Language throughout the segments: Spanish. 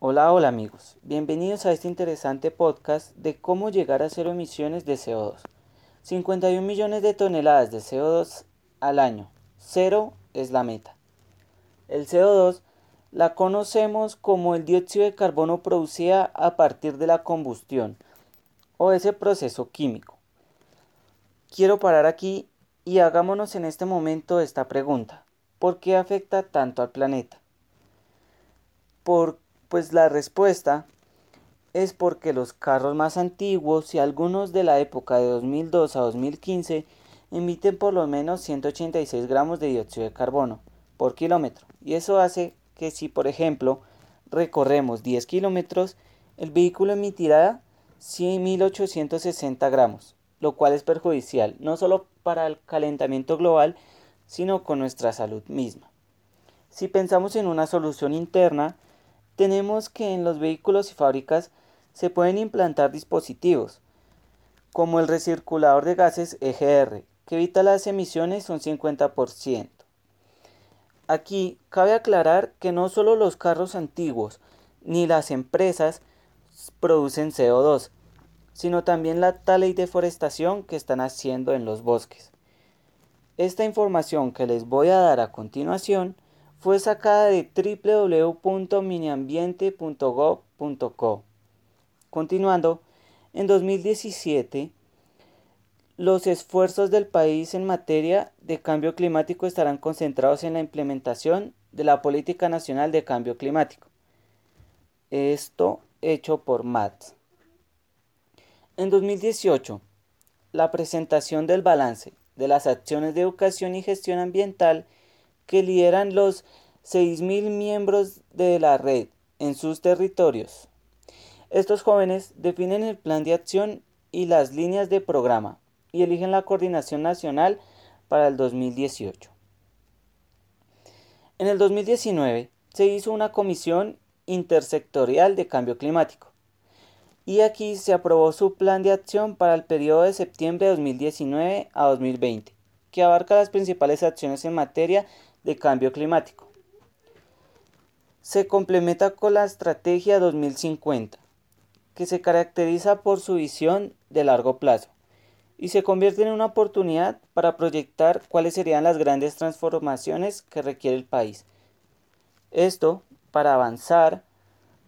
Hola, hola amigos, bienvenidos a este interesante podcast de cómo llegar a cero emisiones de CO2. 51 millones de toneladas de CO2 al año, cero es la meta. El CO2 la conocemos como el dióxido de carbono producido a partir de la combustión o ese proceso químico. Quiero parar aquí y hagámonos en este momento esta pregunta. ¿Por qué afecta tanto al planeta? Por pues la respuesta es porque los carros más antiguos y algunos de la época de 2002 a 2015 emiten por lo menos 186 gramos de dióxido de carbono por kilómetro. Y eso hace que si, por ejemplo, recorremos 10 kilómetros, el vehículo emitirá 100.860 gramos, lo cual es perjudicial no solo para el calentamiento global, sino con nuestra salud misma. Si pensamos en una solución interna, tenemos que en los vehículos y fábricas se pueden implantar dispositivos, como el recirculador de gases EGR, que evita las emisiones un 50%. Aquí cabe aclarar que no solo los carros antiguos ni las empresas producen CO2, sino también la tala y deforestación que están haciendo en los bosques. Esta información que les voy a dar a continuación fue sacada de www.miniambiente.gov.co. Continuando, en 2017, los esfuerzos del país en materia de cambio climático estarán concentrados en la implementación de la Política Nacional de Cambio Climático. Esto hecho por MATS. En 2018, la presentación del balance de las acciones de educación y gestión ambiental que lideran los 6.000 miembros de la red en sus territorios. Estos jóvenes definen el plan de acción y las líneas de programa y eligen la coordinación nacional para el 2018. En el 2019 se hizo una comisión intersectorial de cambio climático y aquí se aprobó su plan de acción para el periodo de septiembre de 2019 a 2020, que abarca las principales acciones en materia de cambio climático. Se complementa con la Estrategia 2050, que se caracteriza por su visión de largo plazo y se convierte en una oportunidad para proyectar cuáles serían las grandes transformaciones que requiere el país. Esto para avanzar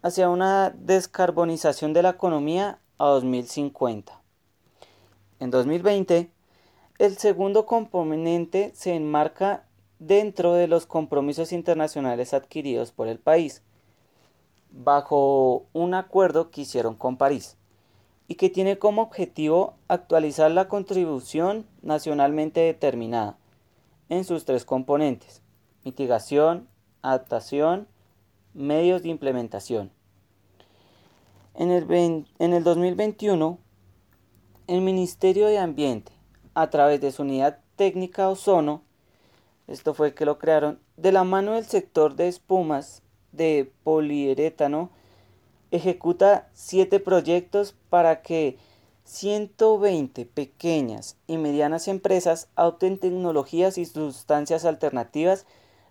hacia una descarbonización de la economía a 2050. En 2020, el segundo componente se enmarca dentro de los compromisos internacionales adquiridos por el país, bajo un acuerdo que hicieron con París, y que tiene como objetivo actualizar la contribución nacionalmente determinada en sus tres componentes, mitigación, adaptación, medios de implementación. En el, en el 2021, el Ministerio de Ambiente, a través de su unidad técnica Ozono, esto fue que lo crearon, de la mano del sector de espumas de poliuretano, ejecuta siete proyectos para que 120 pequeñas y medianas empresas adopten tecnologías y sustancias alternativas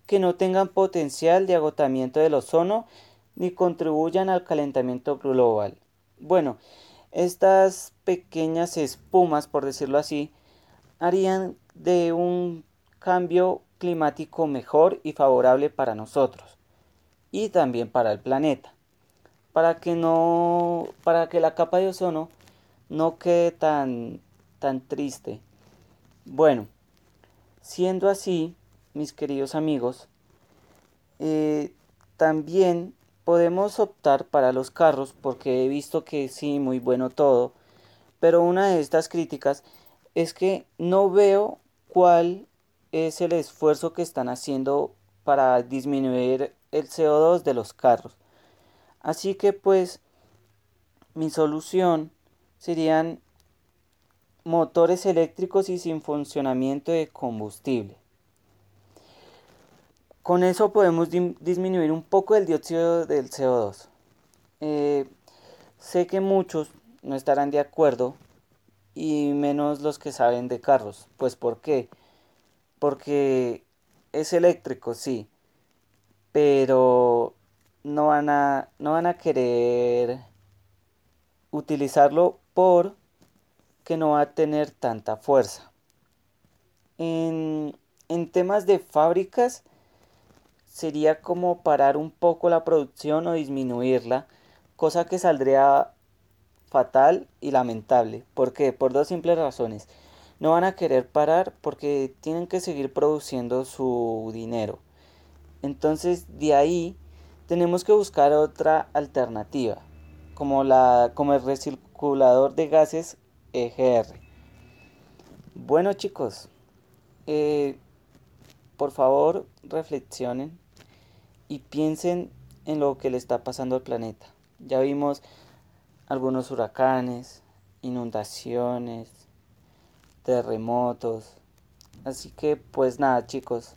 que no tengan potencial de agotamiento del ozono ni contribuyan al calentamiento global. Bueno, estas pequeñas espumas, por decirlo así, harían de un cambio climático mejor y favorable para nosotros y también para el planeta. Para que no para que la capa de ozono no quede tan tan triste. Bueno, siendo así, mis queridos amigos, eh, también podemos optar para los carros porque he visto que sí, muy bueno todo, pero una de estas críticas es que no veo cuál es el esfuerzo que están haciendo para disminuir el CO2 de los carros. Así que pues mi solución serían motores eléctricos y sin funcionamiento de combustible. Con eso podemos disminuir un poco el dióxido del CO2. Eh, sé que muchos no estarán de acuerdo y menos los que saben de carros. Pues ¿por qué? Porque es eléctrico, sí, pero no van a, no van a querer utilizarlo por que no va a tener tanta fuerza. En, en temas de fábricas sería como parar un poco la producción o disminuirla, cosa que saldría fatal y lamentable. ¿Por qué? Por dos simples razones. No van a querer parar porque tienen que seguir produciendo su dinero. Entonces de ahí tenemos que buscar otra alternativa, como, la, como el recirculador de gases EGR. Bueno chicos, eh, por favor reflexionen y piensen en lo que le está pasando al planeta. Ya vimos algunos huracanes, inundaciones, terremotos. Así que pues nada chicos,